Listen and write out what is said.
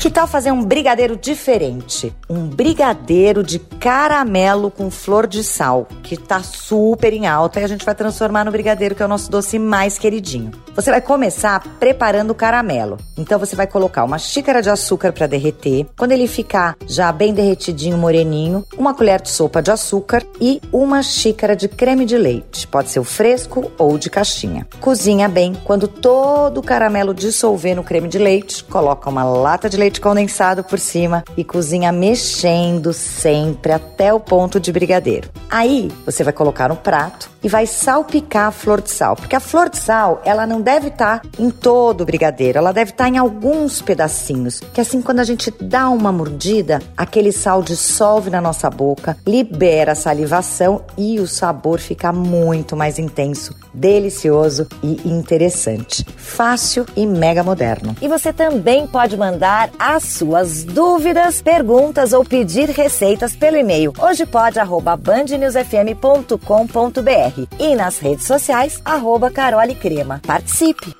Que tal fazer um brigadeiro diferente? Um brigadeiro de caramelo com flor de sal, que tá super em alta e a gente vai transformar no brigadeiro que é o nosso doce mais queridinho. Você vai começar preparando o caramelo. Então você vai colocar uma xícara de açúcar para derreter. Quando ele ficar já bem derretidinho, moreninho, uma colher de sopa de açúcar e uma xícara de creme de leite. Pode ser o fresco ou de caixinha. Cozinha bem. Quando todo o caramelo dissolver no creme de leite, coloca uma lata de leite condensado por cima e cozinha mexendo sempre até o ponto de brigadeiro. Aí você vai colocar no prato e vai salpicar a flor de sal, porque a flor de sal, ela não deve estar em todo o brigadeiro, ela deve estar em alguns pedacinhos, que assim quando a gente dá uma mordida, aquele sal dissolve na nossa boca, libera a salivação e o sabor fica muito mais intenso, delicioso e interessante. Fácil e mega moderno. E você também pode mandar as suas dúvidas, perguntas ou pedir receitas pelo e-mail hojepod@bandnewsfm.com.br e nas redes sociais arroba Carole Crema. Participe!